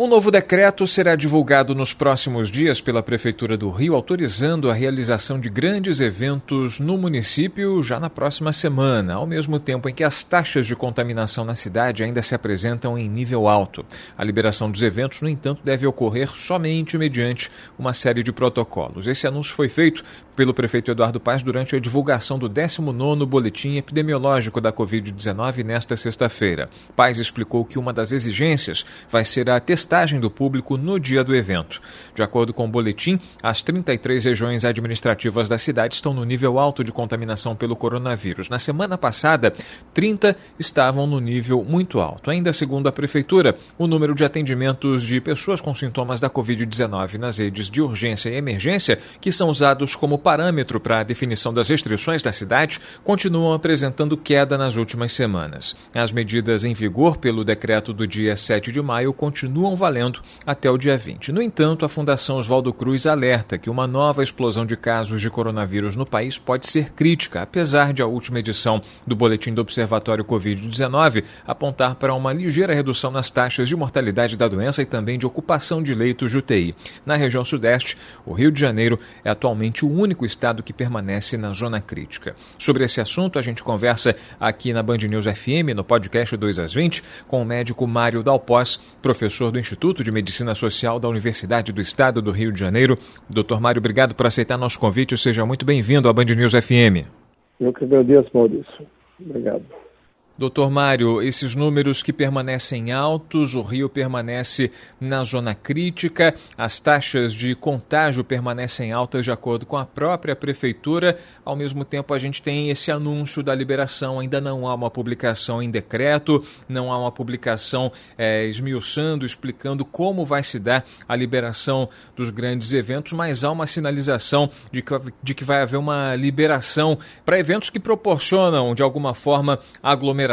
Um novo decreto será divulgado nos próximos dias pela Prefeitura do Rio, autorizando a realização de grandes eventos no município já na próxima semana, ao mesmo tempo em que as taxas de contaminação na cidade ainda se apresentam em nível alto. A liberação dos eventos, no entanto, deve ocorrer somente mediante uma série de protocolos. Esse anúncio foi feito pelo prefeito Eduardo Paz durante a divulgação do 19º Boletim Epidemiológico da Covid-19 nesta sexta-feira. Paz explicou que uma das exigências vai ser a testagem do público no dia do evento. De acordo com o boletim, as 33 regiões administrativas da cidade estão no nível alto de contaminação pelo coronavírus. Na semana passada, 30 estavam no nível muito alto. Ainda segundo a prefeitura, o número de atendimentos de pessoas com sintomas da Covid-19 nas redes de urgência e emergência, que são usados como parâmetro para a definição das restrições da cidade continuam apresentando queda nas últimas semanas. As medidas em vigor pelo decreto do dia 7 de maio continuam valendo até o dia 20. No entanto, a Fundação Oswaldo Cruz alerta que uma nova explosão de casos de coronavírus no país pode ser crítica, apesar de a última edição do Boletim do Observatório Covid-19 apontar para uma ligeira redução nas taxas de mortalidade da doença e também de ocupação de leitos de UTI. Na região Sudeste, o Rio de Janeiro é atualmente o único único estado que permanece na zona crítica. Sobre esse assunto, a gente conversa aqui na Band News FM, no podcast 2 às 20, com o médico Mário Dalpós, professor do Instituto de Medicina Social da Universidade do Estado do Rio de Janeiro. Doutor Mário, obrigado por aceitar nosso convite. Seja muito bem-vindo à Band News FM. Eu que agradeço, Maurício. Obrigado. Doutor Mário, esses números que permanecem altos, o Rio permanece na zona crítica, as taxas de contágio permanecem altas de acordo com a própria prefeitura. Ao mesmo tempo, a gente tem esse anúncio da liberação, ainda não há uma publicação em decreto, não há uma publicação é, esmiuçando, explicando como vai se dar a liberação dos grandes eventos, mas há uma sinalização de que, de que vai haver uma liberação para eventos que proporcionam, de alguma forma, aglomeração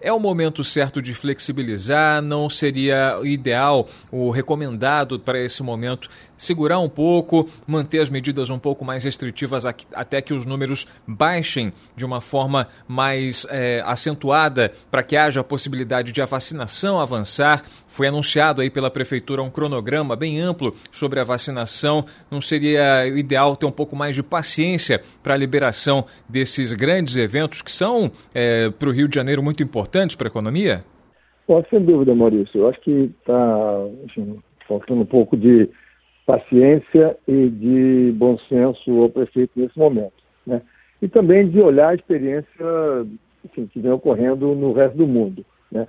É o momento certo de flexibilizar? Não seria ideal, o recomendado para esse momento, segurar um pouco, manter as medidas um pouco mais restritivas até que os números baixem de uma forma mais é, acentuada para que haja a possibilidade de a vacinação avançar? Foi anunciado aí pela prefeitura um cronograma bem amplo sobre a vacinação. Não seria ideal ter um pouco mais de paciência para a liberação desses grandes eventos que são é, para o Rio de Janeiro muito importantes para a economia? Pode, sem dúvida, Maurício. Eu acho que está faltando um pouco de paciência e de bom senso ao prefeito nesse momento. Né? E também de olhar a experiência enfim, que vem ocorrendo no resto do mundo. Né?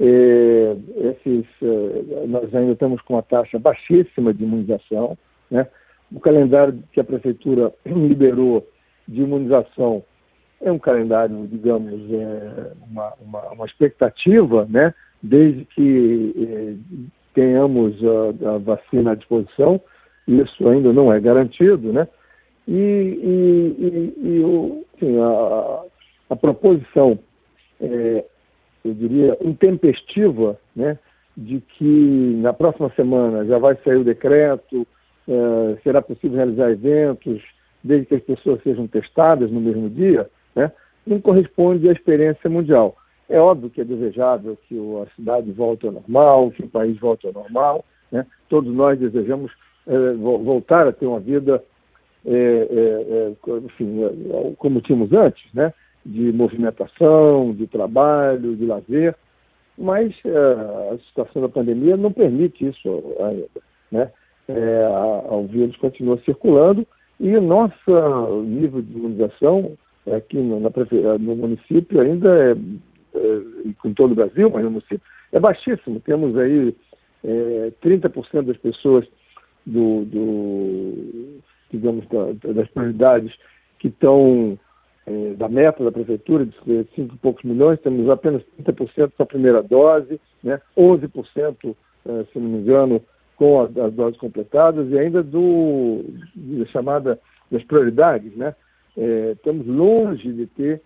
É, esses, é, nós ainda estamos com uma taxa baixíssima de imunização. Né? O calendário que a Prefeitura liberou de imunização é um calendário, digamos, é uma, uma, uma, expectativa, né? desde que é, tenhamos a, a, vacina à disposição, isso ainda não é garantido, né? E, e, e, e o, enfim, a, a proposição é, eu diria, intempestiva, né, de que na próxima semana já vai sair o decreto, é, será possível realizar eventos, desde que as pessoas sejam testadas no mesmo dia, né, não corresponde à experiência mundial. É óbvio que é desejável que a cidade volte ao normal, que o país volte ao normal. Né? Todos nós desejamos é, voltar a ter uma vida, é, é, enfim, como tínhamos antes, né? de movimentação, de trabalho, de lazer, mas a situação da pandemia não permite isso ainda. Né? O vírus continua circulando e nosso nível de imunização aqui no, na, no município ainda é, com todo o Brasil, mas no município, é baixíssimo. Temos aí é, 30% das pessoas do, do digamos, da, das prioridades que estão é, da meta da prefeitura de 5 e poucos milhões, temos apenas 30% com a primeira dose, né, 11%, é, se não me engano, com as, as doses completadas e ainda do da chamada das prioridades, né? É, estamos longe de ter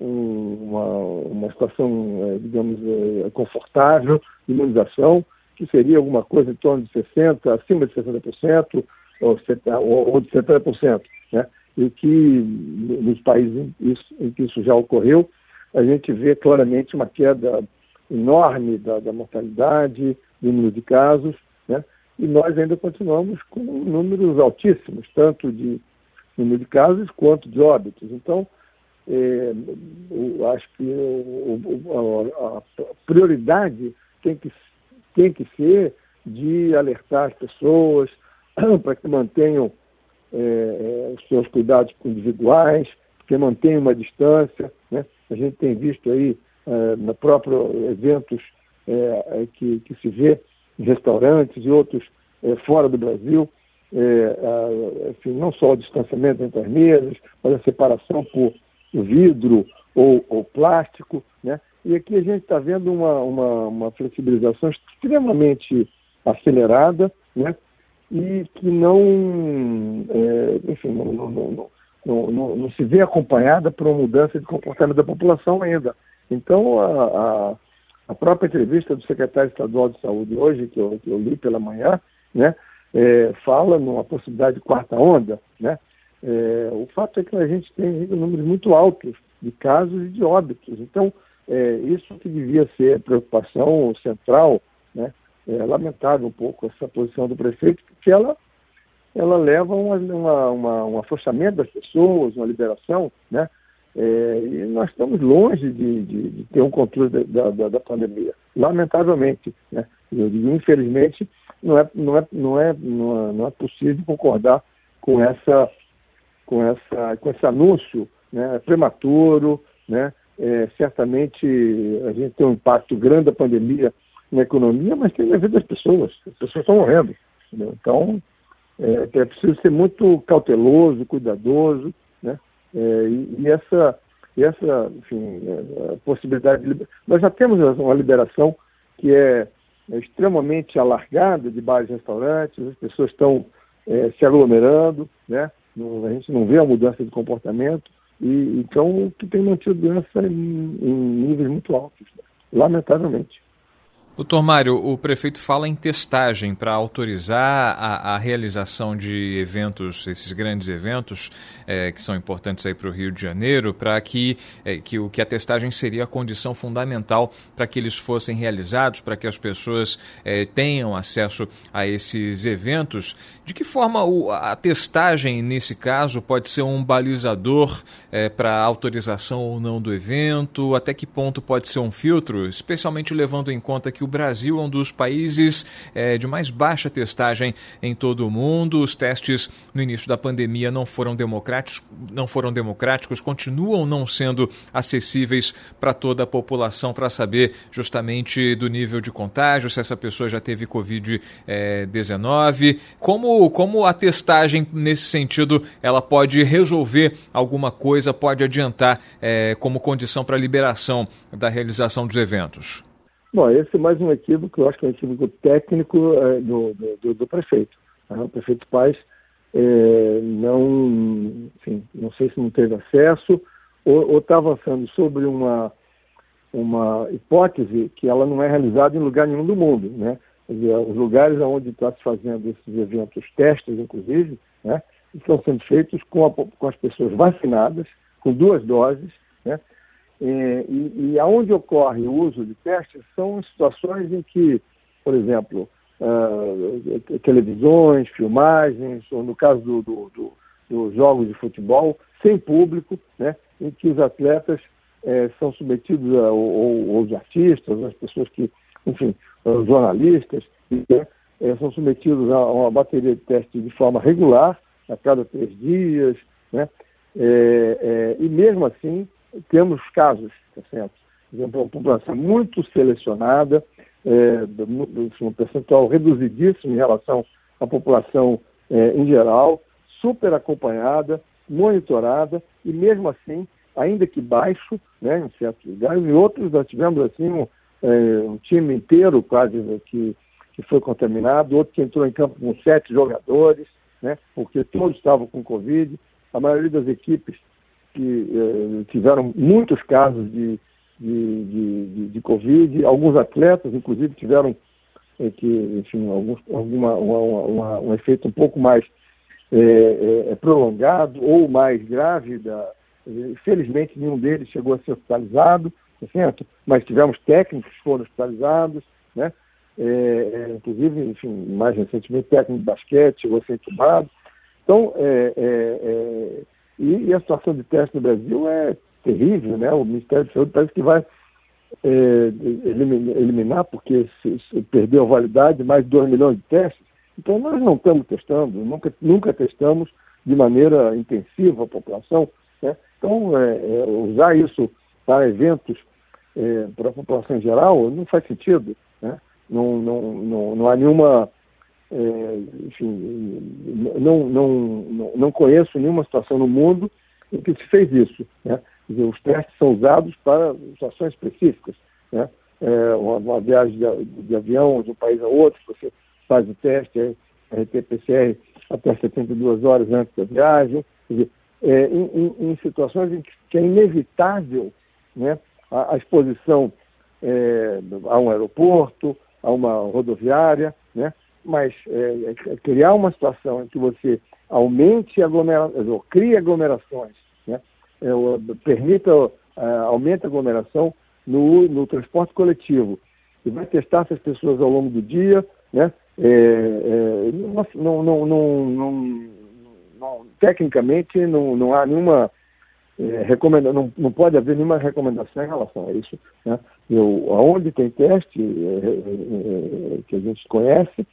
uma, uma situação, é, digamos, é, confortável imunização, que seria alguma coisa em torno de 60%, acima de 60%, ou, ou de 70%. Né? E que nos países em que isso já ocorreu, a gente vê claramente uma queda enorme da, da mortalidade, do número de casos, né? e nós ainda continuamos com números altíssimos, tanto de número de casos quanto de óbitos. Então, é, eu acho que o, a, prioridade tem que, tem que ser de alertar as pessoas para que mantenham é, é, os seus cuidados individuais, que mantenham uma distância. Né? A gente tem visto aí, é, no próprio eventos é, é, que, que se vê em restaurantes e outros é, fora do Brasil, é, enfim, não só o distanciamento entre as mesas, mas a separação por vidro ou, ou plástico, né? E aqui a gente está vendo uma, uma, uma, flexibilização extremamente acelerada, né? E que não, é, enfim, não, não, não, não, se vê acompanhada por uma mudança de comportamento da população ainda. Então, a, a, a própria entrevista do secretário estadual de saúde hoje, que eu, que eu li pela manhã, né? É, fala numa possibilidade de quarta onda, né? É, o fato é que a gente tem números muito altos de casos e de óbitos. Então, é, isso que devia ser preocupação central, né? É lamentável um pouco essa posição do prefeito, porque ela, ela leva a uma, uma, uma, um afrouxamento das pessoas, uma liberação, né? É, e nós estamos longe de, de, de ter um controle da, da, da, pandemia, lamentavelmente. Né? Eu digo, infelizmente, não é, não, é, não, é, não, é, não é possível concordar com essa com, essa, com esse anúncio né, prematuro, né, é, certamente a gente tem um impacto grande da pandemia na economia, mas tem na vida das pessoas. As pessoas estão morrendo. Entendeu? Então, é, é, preciso ser muito cauteloso, cuidadoso, né? É, e, e, essa, essa enfim, é, possibilidade de Nós já temos uma liberação que é, é extremamente alargada de bares e restaurantes, as pessoas estão é, se aglomerando, né? A gente não vê a mudança de comportamento, e então que tem mantido doença em, em níveis muito altos, né? lamentavelmente. Doutor Mário, o prefeito fala em testagem para autorizar a, a, realização de eventos, esses grandes eventos é, que são importantes aí para o Rio de Janeiro, para que, é, que, o, que a testagem seria a condição fundamental para que eles fossem realizados, para que as pessoas é, tenham acesso a esses eventos. De que forma o, a testagem, nesse caso, pode ser um balizador para a autorização ou não do evento? Até que ponto pode ser um filtro, especialmente levando em conta que o Brasil é um dos países é, de mais baixa testagem em todo o mundo. Os testes no início da pandemia não foram democráticos, não foram democráticos, continuam não sendo acessíveis para toda a população para saber justamente do nível de contágio, se essa pessoa já teve Covid-19. É, como, como a testagem, nesse sentido, ela pode resolver alguma coisa, pode adiantar é, como condição para a liberação da realização dos eventos? Bom, esse é mais um equívoco, eu acho que é um equívoco técnico é, do, do, do, prefeito. Né? O prefeito Paz é, não, enfim, não sei se não teve acesso ou está avançando sobre uma, uma hipótese que ela não é realizada em lugar nenhum do mundo, né? Dizer, os lugares onde está se fazendo esses eventos, testes inclusive, né, estão sendo feitos com, a, com as pessoas vacinadas, com duas doses, né, é, e, e aonde ocorre o uso de testes são situações em que, por exemplo, uh, televisões, filmagens, ou no caso dos do, do, do jogos de futebol, sem público, né, em que os atletas é, são submetidos, a, ou, ou, os artistas, as pessoas que, enfim, os jornalistas, né, é, são submetidos a uma bateria de testes de forma regular, a cada três dias, né, é e mesmo assim temos casos, tá certo? Uma população muito selecionada, é, um percentual reduzidíssimo em relação à população é, em geral, super acompanhada, monitorada, e mesmo assim, ainda que baixo, né, em certos lugares, em outros nós tivemos assim um, é, um time inteiro quase que, que foi contaminado, outro que entrou em campo com sete jogadores, né, porque todos estavam com Covid, a maioria das equipes que eh, tiveram muitos casos de, de, de, de, Covid, alguns atletas, inclusive, tiveram é, que, enfim, algum, alguma, uma, uma, um efeito um pouco mais é, é, prolongado ou mais grave. Da, felizmente, nenhum deles chegou a ser hospitalizado, tá certo? mas tivemos técnicos que foram hospitalizados, né? É, inclusive, enfim, mais recentemente, técnico de basquete chegou a ser entubado. Então, é, e, e, a situação de teste no Brasil é terrível, né? O Ministério da Saúde parece que vai eliminar, porque se, se perdeu a validade, mais de 2 milhões de testes. Então, nós não estamos testando, nunca, nunca testamos de maneira intensiva a população. Né? Então, é, é, usar isso para eventos é, para a população em geral não faz sentido. Né? Não, não, não, não há nenhuma. É, enfim, não, não, não, conheço nenhuma situação no mundo em que se fez isso. Né? Dizer, os testes são usados para situações específicas. Né? É, uma, uma, viagem de, de, avião de um país a outro, você faz o teste, RT-PCR até 72 horas antes da viagem. Dizer, é, em, em, em, situações em que, que, é inevitável né, a, a exposição é, a um aeroporto, a uma rodoviária, né, mas é, é criar uma situação em que você aumente aglomerações, ou crie aglomerações, né, é, permita, é, aumente a aglomeração no, no transporte coletivo e vai testar essas pessoas ao longo do dia, né? É, é, não, não, não, não, tecnicamente não, não há nenhuma é, recomenda, não, não pode haver nenhuma recomendação em relação a isso. Né? Eu, onde tem teste é, é, é, que a gente conhece,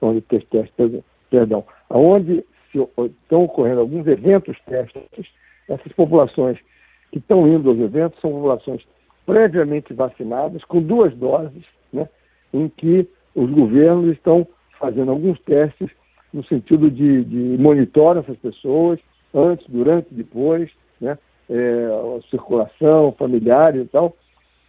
onde tem teste, perdão, aonde se, estão ocorrendo alguns eventos testes, essas populações que estão indo aos eventos são populações previamente vacinadas, com duas doses, né, em que os governos estão fazendo alguns testes no sentido de, de monitorar essas pessoas antes, durante, depois, né, é, circulação familiar e tal,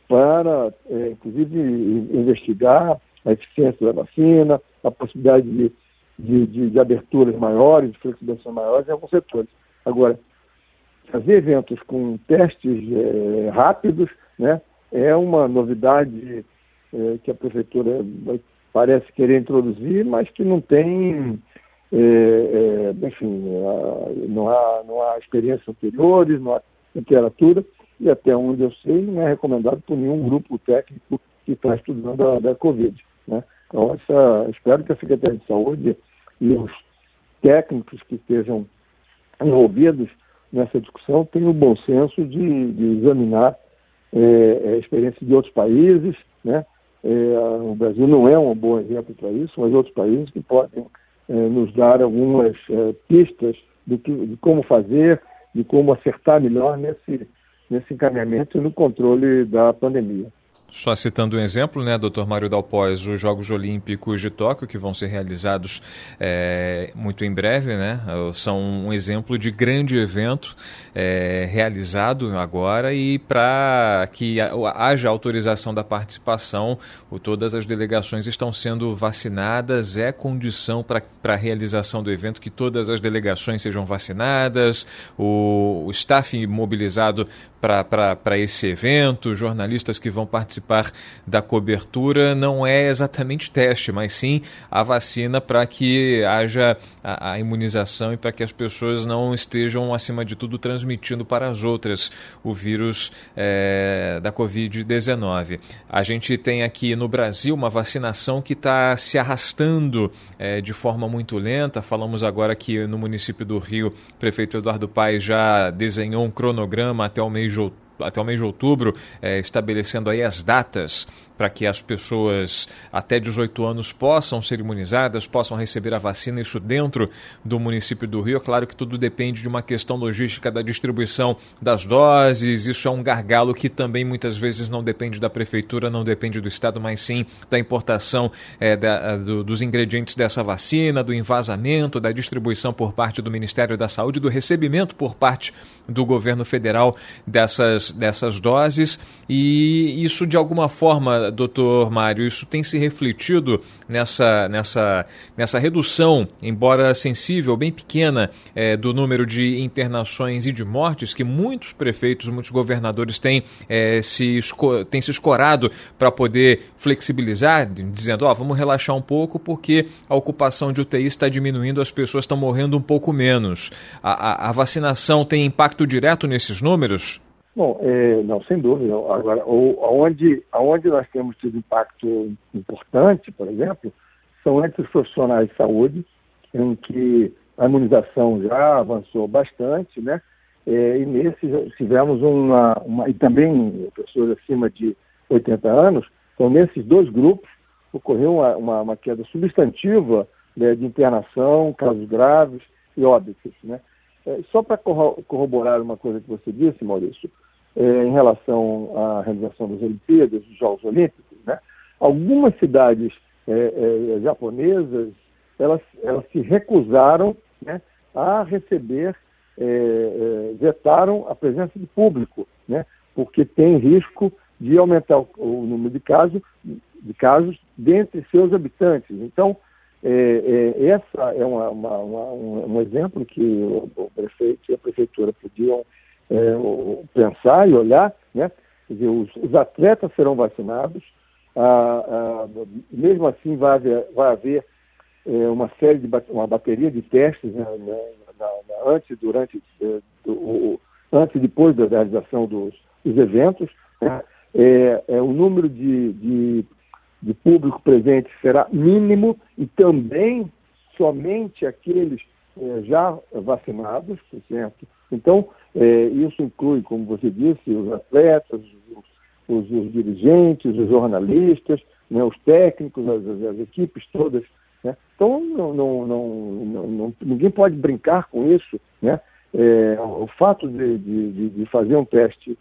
para, é, inclusive, investigar a eficiência da vacina, a possibilidade de, de, de, de aberturas maiores, de flexibilização maiores em alguns setores. Agora, fazer eventos com testes é, rápidos né, é uma novidade é, que a prefeitura parece querer introduzir, mas que não tem, é, é, enfim, não há, não há experiências anteriores, não há literatura, e até onde eu sei, não é recomendado por nenhum grupo técnico que está estudando a, da Covid. Né? Então, essa, espero que a Secretaria de Saúde e os técnicos que estejam envolvidos nessa discussão tenham o bom senso de, de examinar é, a experiência de outros países, né? É, o Brasil não é um bom exemplo para isso, mas outros países que podem é, nos dar algumas é, pistas do que, de como fazer, de como acertar melhor nesse, nesse encaminhamento e no controle da pandemia. Só citando um exemplo, né, doutor Mário Dalpós, os Jogos Olímpicos de Tóquio, que vão ser realizados é, muito em breve, né, são um exemplo de grande evento é, realizado agora e para que haja autorização da participação, todas as delegações estão sendo vacinadas, é condição para a realização do evento que todas as delegações sejam vacinadas, o, o staff mobilizado para esse evento, jornalistas que vão participar da cobertura, não é exatamente teste, mas sim a vacina para que haja a, a imunização e para que as pessoas não estejam, acima de tudo, transmitindo para as outras o vírus é, da Covid-19. A gente tem aqui no Brasil uma vacinação que está se arrastando é, de forma muito lenta. Falamos agora que no município do Rio, o prefeito Eduardo Paes já desenhou um cronograma até o mês de outubro até o mês de outubro, é, estabelecendo aí as datas para que as pessoas até 18 anos possam ser imunizadas, possam receber a vacina, isso dentro do município do Rio. É claro que tudo depende de uma questão logística da distribuição das doses, isso é um gargalo que também muitas vezes não depende da prefeitura, não depende do Estado, mas sim da importação é, da, do, dos ingredientes dessa vacina, do envasamento, da distribuição por parte do Ministério da Saúde, do recebimento por parte do governo federal dessas dessas, dessas doses e isso de alguma forma, doutor Mário, isso tem se refletido nessa, nessa, nessa redução, embora sensível, bem pequena, é, do número de internações e de mortes que muitos prefeitos, muitos governadores têm, é, se, têm se escorado para poder flexibilizar, dizendo, ó, vamos relaxar um pouco porque a ocupação de UTI está diminuindo, as pessoas estão morrendo um pouco menos. A, a, a vacinação tem impacto direto nesses números? Bom, é, não, sem dúvida. Agora, onde, onde nós temos tido impacto importante, por exemplo, são entre os profissionais de saúde, em que a imunização já avançou bastante, né? É, e nesses tivemos uma, uma, e também pessoas acima de 80 anos, então nesses dois grupos ocorreu uma, uma, uma queda substantiva né, de internação, casos graves e óbitos, né? É, só para corroborar uma coisa que você disse, Maurício, é, em relação à realização das Olimpíadas, dos Jogos Olímpicos, né? algumas cidades é, é, japonesas elas, elas se recusaram né, a receber, vetaram a presença de público, né, porque tem risco de aumentar o, o número de casos, de casos dentre seus habitantes. Então, é, é, essa é uma, uma, uma, um exemplo que o, o, prefeito e a prefeitura podiam é, pensar e olhar, né? Dizer, os, os atletas serão vacinados, ah, ah, mesmo assim vai haver, vai haver é, uma série de uma bateria de testes né, na, na, antes, durante, é, do, antes e depois da realização dos, dos eventos. Né? É, é, o número de, de, de público presente será mínimo e também somente aqueles é, já vacinados, por certo. Então, é, isso inclui, como você disse, os atletas, os, os, os dirigentes, os jornalistas, né, os técnicos, as, as equipes todas. Né? Então, não, não, não, ninguém pode brincar com isso. Né? É, o fato de, de, de, fazer um teste,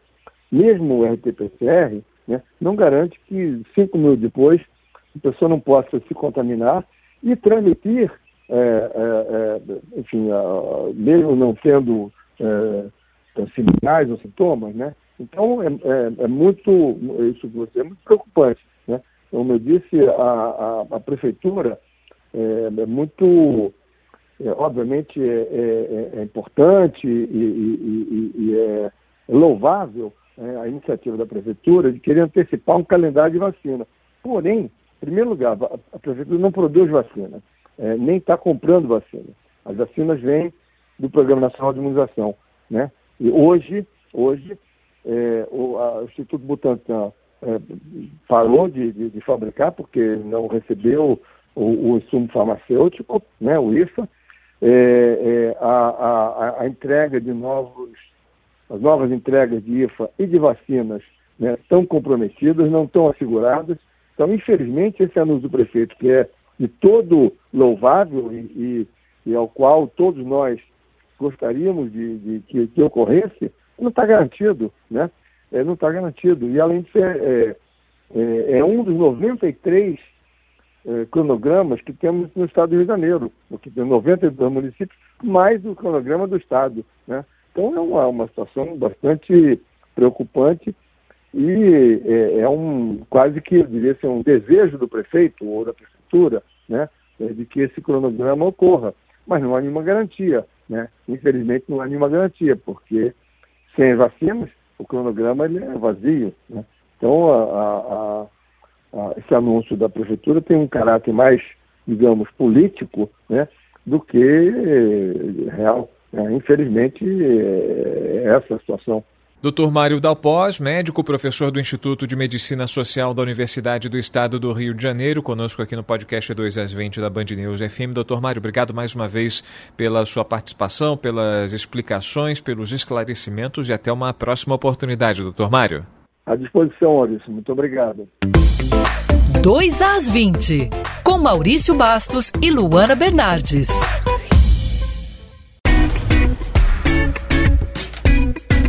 mesmo o RT-PCR, né, não garante que cinco minutos depois a pessoa não possa se contaminar e transmitir, é, é, é enfim, mesmo não tendo é, sinais ou sintomas, né? Então, é, é, é, muito, isso é muito preocupante, né? Como eu disse, a, a, a prefeitura é, é muito, é, obviamente, é, é, é importante e, e, e, e, é louvável a iniciativa da prefeitura de querer antecipar um calendário de vacina. Porém, em primeiro lugar, a prefeitura não produz vacina, nem está comprando vacina. As vacinas vêm do Programa Nacional de Imunização, né? E hoje, hoje é, o, a, o, Instituto Butantan é, parou de, de, de, fabricar porque não recebeu o, o insumo farmacêutico, né, o IFA. É, é, a, a, a, entrega de novos, as novas entregas de IFA e de vacinas né, estão comprometidas, não estão asseguradas. Então, infelizmente, esse anúncio do prefeito, que é de todo louvável e, e, e ao qual todos nós gostaríamos de, de que, que, ocorresse, não está garantido, né? É, não está garantido. E além disso, é, é, é um dos 93 é, cronogramas que temos no estado do Rio de Janeiro, porque tem 92 municípios, mais o cronograma do estado, né? Então é uma, uma situação bastante preocupante e é, é, um quase que deveria ser um desejo do prefeito ou da prefeitura, né, é, de que esse cronograma ocorra, mas não há nenhuma garantia. Né? Infelizmente não há nenhuma garantia, porque sem vacinas o cronograma ele é vazio. Né? Então a, a, a, esse anúncio da prefeitura tem um caráter mais, digamos, político né, do que real. Né? Infelizmente é, é essa a situação. Dr. Mário Dalpós, médico, professor do Instituto de Medicina Social da Universidade do Estado do Rio de Janeiro, conosco aqui no podcast 2 às 20 da Band News FM. Dr. Mário, obrigado mais uma vez pela sua participação, pelas explicações, pelos esclarecimentos e até uma próxima oportunidade, Dr. Mário. À disposição, Maurício. Muito obrigado. 2 às 20, com Maurício Bastos e Luana Bernardes.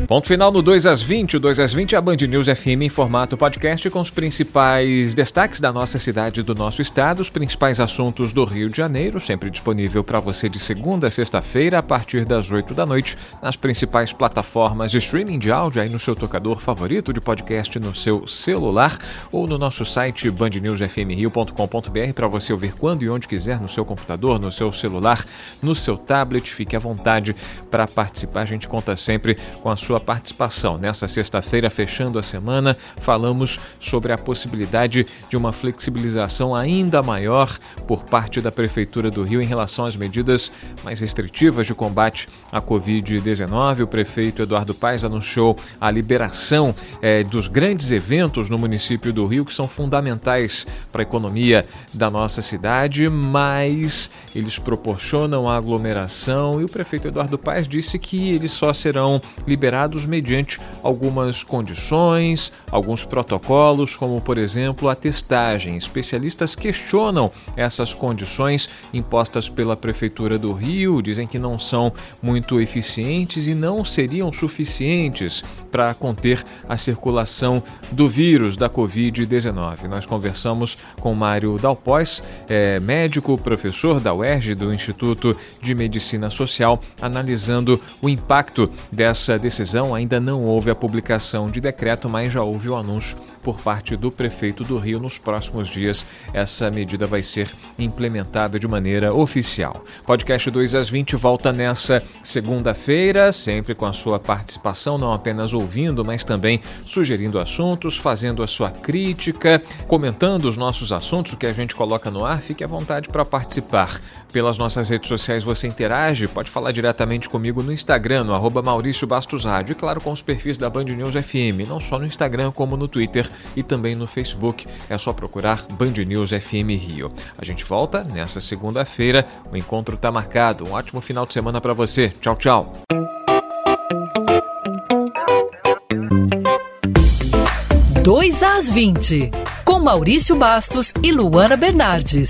Ponto final no 2 às 20. O 2 às 20 é a Band News FM em formato podcast com os principais destaques da nossa cidade e do nosso estado, os principais assuntos do Rio de Janeiro, sempre disponível para você de segunda a sexta-feira a partir das 8 da noite nas principais plataformas de streaming de áudio aí no seu tocador favorito de podcast no seu celular ou no nosso site bandnewsfmrio.com.br para você ouvir quando e onde quiser no seu computador, no seu celular, no seu tablet. Fique à vontade para participar. A gente conta sempre com a sua sua participação. Nessa sexta-feira, fechando a semana, falamos sobre a possibilidade de uma flexibilização ainda maior por parte da Prefeitura do Rio em relação às medidas mais restritivas de combate à Covid-19. O prefeito Eduardo Paes anunciou a liberação eh, dos grandes eventos no município do Rio, que são fundamentais para a economia da nossa cidade, mas eles proporcionam aglomeração e o prefeito Eduardo Paes disse que eles só serão liberados mediante algumas condições, alguns protocolos, como por exemplo a testagem. Especialistas questionam essas condições impostas pela Prefeitura do Rio, dizem que não são muito eficientes e não seriam suficientes para conter a circulação do vírus da Covid-19. Nós conversamos com Mário Dalpós, é, médico, professor da UERJ, do Instituto de Medicina Social, analisando o impacto dessa decisão ainda não houve a publicação de decreto, mas já houve o anúncio por parte do prefeito do Rio. Nos próximos dias, essa medida vai ser implementada de maneira oficial. Podcast 2 às 20 volta nessa segunda-feira, sempre com a sua participação, não apenas ouvindo, mas também sugerindo assuntos, fazendo a sua crítica, comentando os nossos assuntos, o que a gente coloca no ar. Fique à vontade para participar. Pelas nossas redes sociais você interage, pode falar diretamente comigo no Instagram, no arroba Maurício Bastos Rádio rádio e, claro, com os perfis da Band News FM, não só no Instagram, como no Twitter e também no Facebook. É só procurar Band News FM Rio. A gente volta nessa segunda-feira. O encontro está marcado. Um ótimo final de semana para você. Tchau, tchau. Dois às 20, com Maurício Bastos e Luana Bernardes.